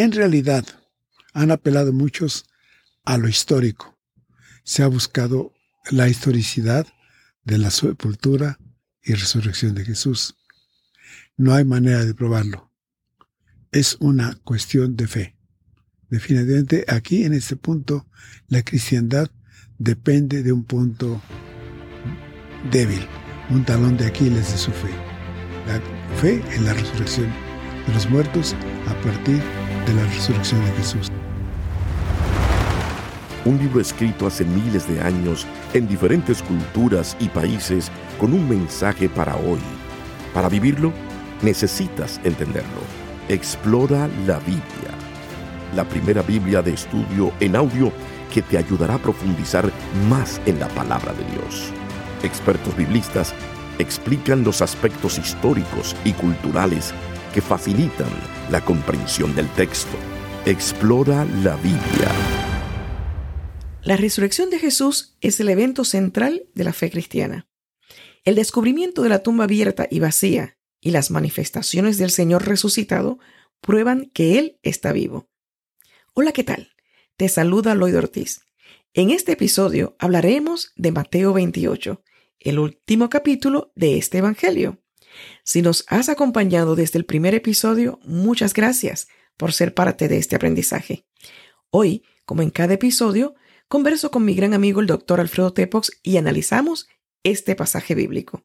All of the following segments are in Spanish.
En realidad, han apelado muchos a lo histórico. Se ha buscado la historicidad de la sepultura y resurrección de Jesús. No hay manera de probarlo. Es una cuestión de fe. Definitivamente aquí en este punto la cristiandad depende de un punto débil, un talón de Aquiles de su fe. La fe en la resurrección de los muertos a partir de la resurrección de Jesús. Un libro escrito hace miles de años en diferentes culturas y países con un mensaje para hoy. Para vivirlo, necesitas entenderlo. Explora la Biblia. La primera Biblia de estudio en audio que te ayudará a profundizar más en la palabra de Dios. Expertos biblistas explican los aspectos históricos y culturales que facilitan la comprensión del texto. Explora la Biblia. La resurrección de Jesús es el evento central de la fe cristiana. El descubrimiento de la tumba abierta y vacía y las manifestaciones del Señor resucitado prueban que Él está vivo. Hola, ¿qué tal? Te saluda Lloyd Ortiz. En este episodio hablaremos de Mateo 28, el último capítulo de este Evangelio. Si nos has acompañado desde el primer episodio, muchas gracias por ser parte de este aprendizaje. Hoy, como en cada episodio, converso con mi gran amigo el doctor Alfredo Tepox y analizamos este pasaje bíblico.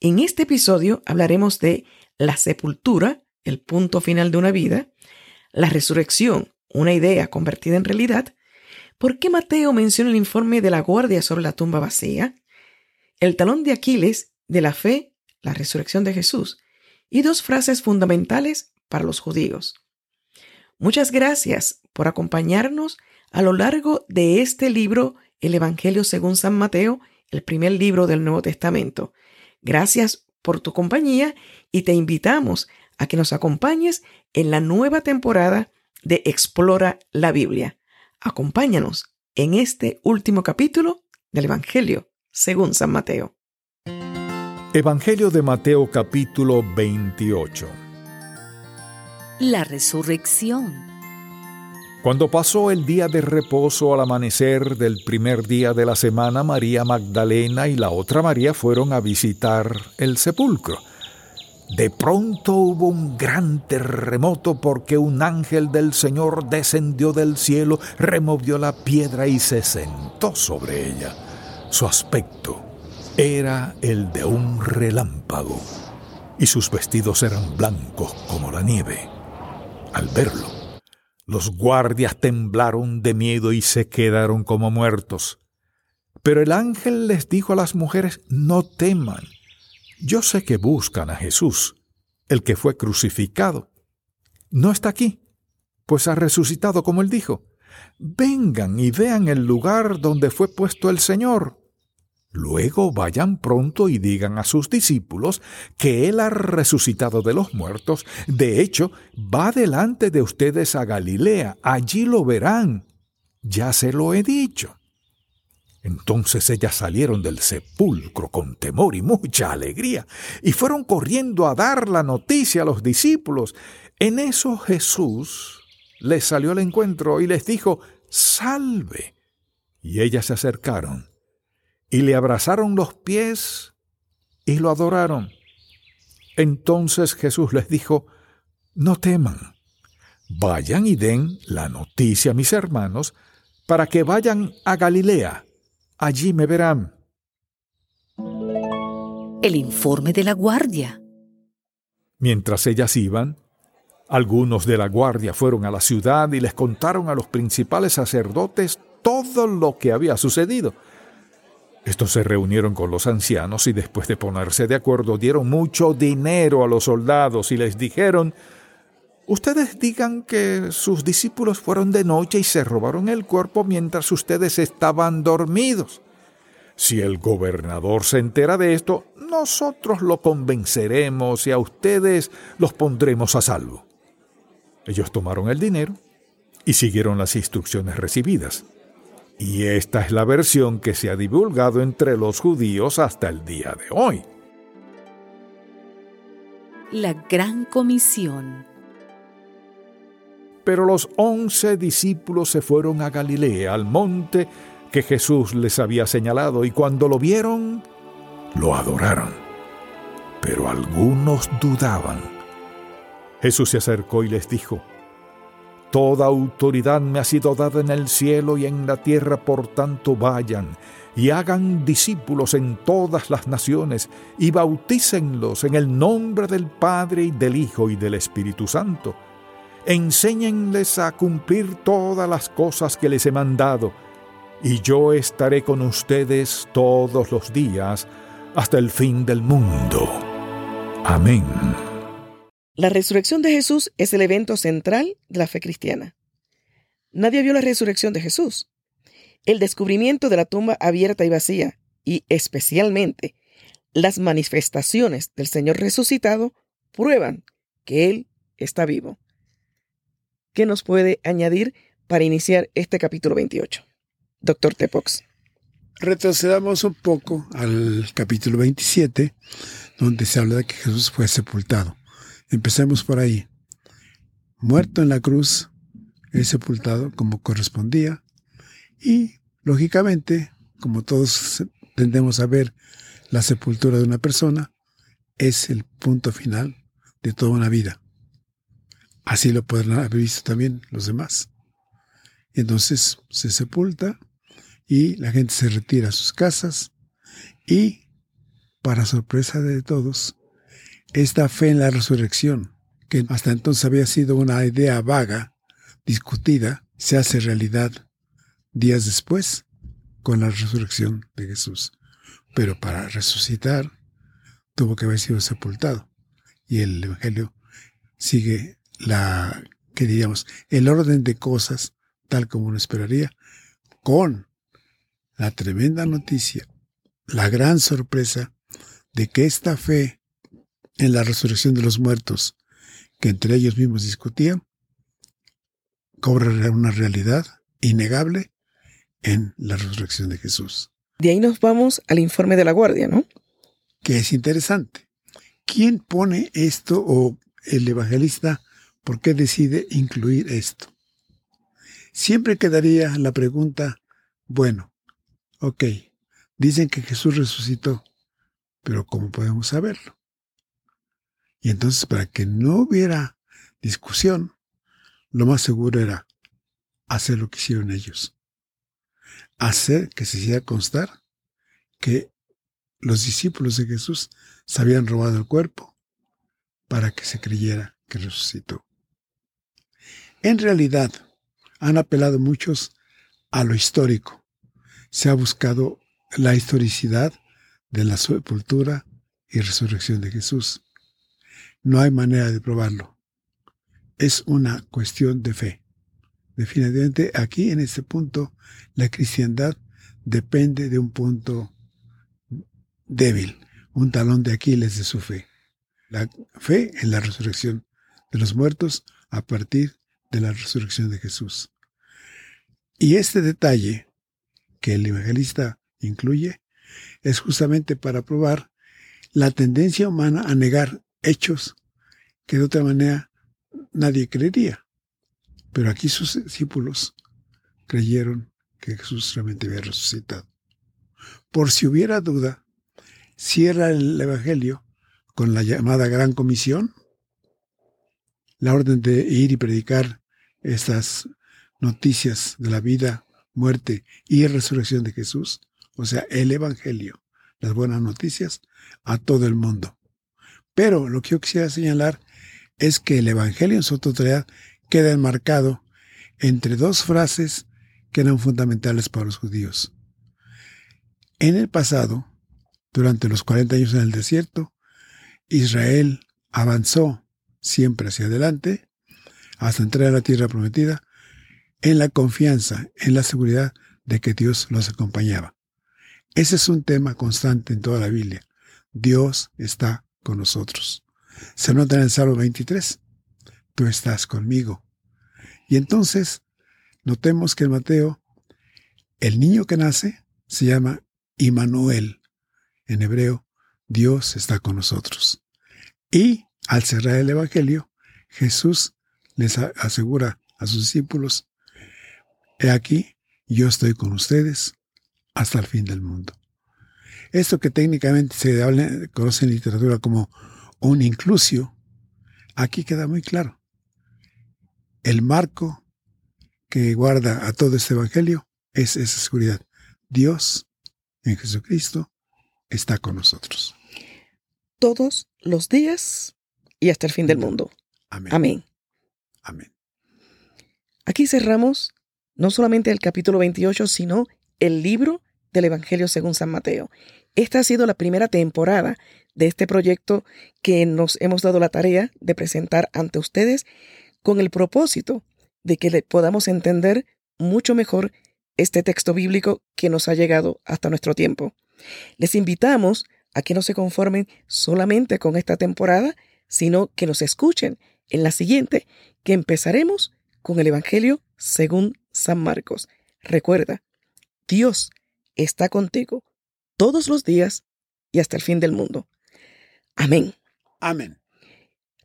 En este episodio hablaremos de la sepultura, el punto final de una vida, la resurrección, una idea convertida en realidad, por qué Mateo menciona el informe de la guardia sobre la tumba vacía, el talón de Aquiles de la fe la resurrección de Jesús, y dos frases fundamentales para los judíos. Muchas gracias por acompañarnos a lo largo de este libro, el Evangelio según San Mateo, el primer libro del Nuevo Testamento. Gracias por tu compañía y te invitamos a que nos acompañes en la nueva temporada de Explora la Biblia. Acompáñanos en este último capítulo del Evangelio según San Mateo. Evangelio de Mateo capítulo 28 La resurrección Cuando pasó el día de reposo al amanecer del primer día de la semana, María Magdalena y la otra María fueron a visitar el sepulcro. De pronto hubo un gran terremoto porque un ángel del Señor descendió del cielo, removió la piedra y se sentó sobre ella. Su aspecto era el de un relámpago y sus vestidos eran blancos como la nieve. Al verlo, los guardias temblaron de miedo y se quedaron como muertos. Pero el ángel les dijo a las mujeres, no teman. Yo sé que buscan a Jesús, el que fue crucificado. No está aquí, pues ha resucitado como él dijo. Vengan y vean el lugar donde fue puesto el Señor. Luego vayan pronto y digan a sus discípulos que Él ha resucitado de los muertos. De hecho, va delante de ustedes a Galilea. Allí lo verán. Ya se lo he dicho. Entonces ellas salieron del sepulcro con temor y mucha alegría y fueron corriendo a dar la noticia a los discípulos. En eso Jesús les salió al encuentro y les dijo, Salve. Y ellas se acercaron y le abrazaron los pies y lo adoraron. Entonces Jesús les dijo, no teman, vayan y den la noticia a mis hermanos para que vayan a Galilea, allí me verán. El informe de la guardia. Mientras ellas iban, algunos de la guardia fueron a la ciudad y les contaron a los principales sacerdotes todo lo que había sucedido. Estos se reunieron con los ancianos y después de ponerse de acuerdo dieron mucho dinero a los soldados y les dijeron, Ustedes digan que sus discípulos fueron de noche y se robaron el cuerpo mientras ustedes estaban dormidos. Si el gobernador se entera de esto, nosotros lo convenceremos y a ustedes los pondremos a salvo. Ellos tomaron el dinero y siguieron las instrucciones recibidas. Y esta es la versión que se ha divulgado entre los judíos hasta el día de hoy. La Gran Comisión. Pero los once discípulos se fueron a Galilea, al monte que Jesús les había señalado, y cuando lo vieron, lo adoraron. Pero algunos dudaban. Jesús se acercó y les dijo, Toda autoridad me ha sido dada en el cielo y en la tierra, por tanto vayan y hagan discípulos en todas las naciones y bautícenlos en el nombre del Padre y del Hijo y del Espíritu Santo. Enséñenles a cumplir todas las cosas que les he mandado, y yo estaré con ustedes todos los días hasta el fin del mundo. Amén. La resurrección de Jesús es el evento central de la fe cristiana. Nadie vio la resurrección de Jesús. El descubrimiento de la tumba abierta y vacía, y especialmente las manifestaciones del Señor resucitado, prueban que Él está vivo. ¿Qué nos puede añadir para iniciar este capítulo 28? Doctor Tepox. Retrocedamos un poco al capítulo 27, donde se habla de que Jesús fue sepultado. Empecemos por ahí. Muerto en la cruz, es sepultado como correspondía, y, lógicamente, como todos tendemos a ver, la sepultura de una persona es el punto final de toda una vida. Así lo podrán haber visto también los demás. Entonces se sepulta y la gente se retira a sus casas y, para sorpresa de todos, esta fe en la resurrección, que hasta entonces había sido una idea vaga, discutida, se hace realidad días después con la resurrección de Jesús. Pero para resucitar tuvo que haber sido sepultado. Y el Evangelio sigue la, que diríamos, el orden de cosas tal como uno esperaría, con la tremenda noticia, la gran sorpresa de que esta fe en la resurrección de los muertos, que entre ellos mismos discutían, cobra una realidad innegable en la resurrección de Jesús. De ahí nos vamos al informe de la guardia, ¿no? Que es interesante. ¿Quién pone esto o el evangelista por qué decide incluir esto? Siempre quedaría la pregunta, bueno, ok, dicen que Jesús resucitó, pero ¿cómo podemos saberlo? Y entonces para que no hubiera discusión, lo más seguro era hacer lo que hicieron ellos hacer que se hiciera constar que los discípulos de Jesús se habían robado el cuerpo para que se creyera que resucitó. En realidad, han apelado muchos a lo histórico. Se ha buscado la historicidad de la sepultura y resurrección de Jesús. No hay manera de probarlo. Es una cuestión de fe. Definitivamente aquí en este punto la cristiandad depende de un punto débil, un talón de Aquiles de su fe. La fe en la resurrección de los muertos a partir de la resurrección de Jesús. Y este detalle que el evangelista incluye es justamente para probar la tendencia humana a negar hechos que de otra manera nadie creería. Pero aquí sus discípulos creyeron que Jesús realmente había resucitado. Por si hubiera duda, cierra el Evangelio con la llamada Gran Comisión, la orden de ir y predicar estas noticias de la vida, muerte y resurrección de Jesús, o sea, el Evangelio, las buenas noticias, a todo el mundo. Pero lo que yo quisiera señalar es que el Evangelio en su totalidad queda enmarcado entre dos frases que eran fundamentales para los judíos. En el pasado, durante los 40 años en el desierto, Israel avanzó siempre hacia adelante hasta entrar a la tierra prometida en la confianza, en la seguridad de que Dios los acompañaba. Ese es un tema constante en toda la Biblia. Dios está con nosotros. Se nota en el Salmo 23 tú estás conmigo. Y entonces, notemos que en Mateo, el niño que nace se llama Immanuel. En hebreo, Dios está con nosotros. Y al cerrar el Evangelio, Jesús les asegura a sus discípulos, he aquí, yo estoy con ustedes hasta el fin del mundo. Esto que técnicamente se conoce en literatura como un inclusio, aquí queda muy claro. El marco que guarda a todo este evangelio es esa seguridad. Dios en Jesucristo está con nosotros. Todos los días y hasta el fin del mundo. Amén. Amén. Amén. Aquí cerramos no solamente el capítulo 28, sino el libro del Evangelio según San Mateo. Esta ha sido la primera temporada de este proyecto que nos hemos dado la tarea de presentar ante ustedes con el propósito de que podamos entender mucho mejor este texto bíblico que nos ha llegado hasta nuestro tiempo. Les invitamos a que no se conformen solamente con esta temporada, sino que nos escuchen en la siguiente, que empezaremos con el Evangelio según San Marcos. Recuerda, Dios está contigo todos los días y hasta el fin del mundo. Amén. Amén.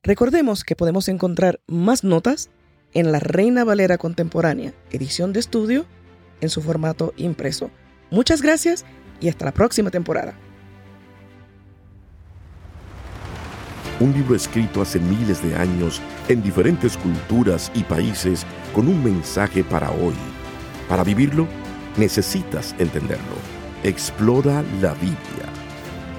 Recordemos que podemos encontrar más notas en la Reina Valera Contemporánea, edición de estudio, en su formato impreso. Muchas gracias y hasta la próxima temporada. Un libro escrito hace miles de años en diferentes culturas y países con un mensaje para hoy. Para vivirlo, necesitas entenderlo. Explora la Biblia.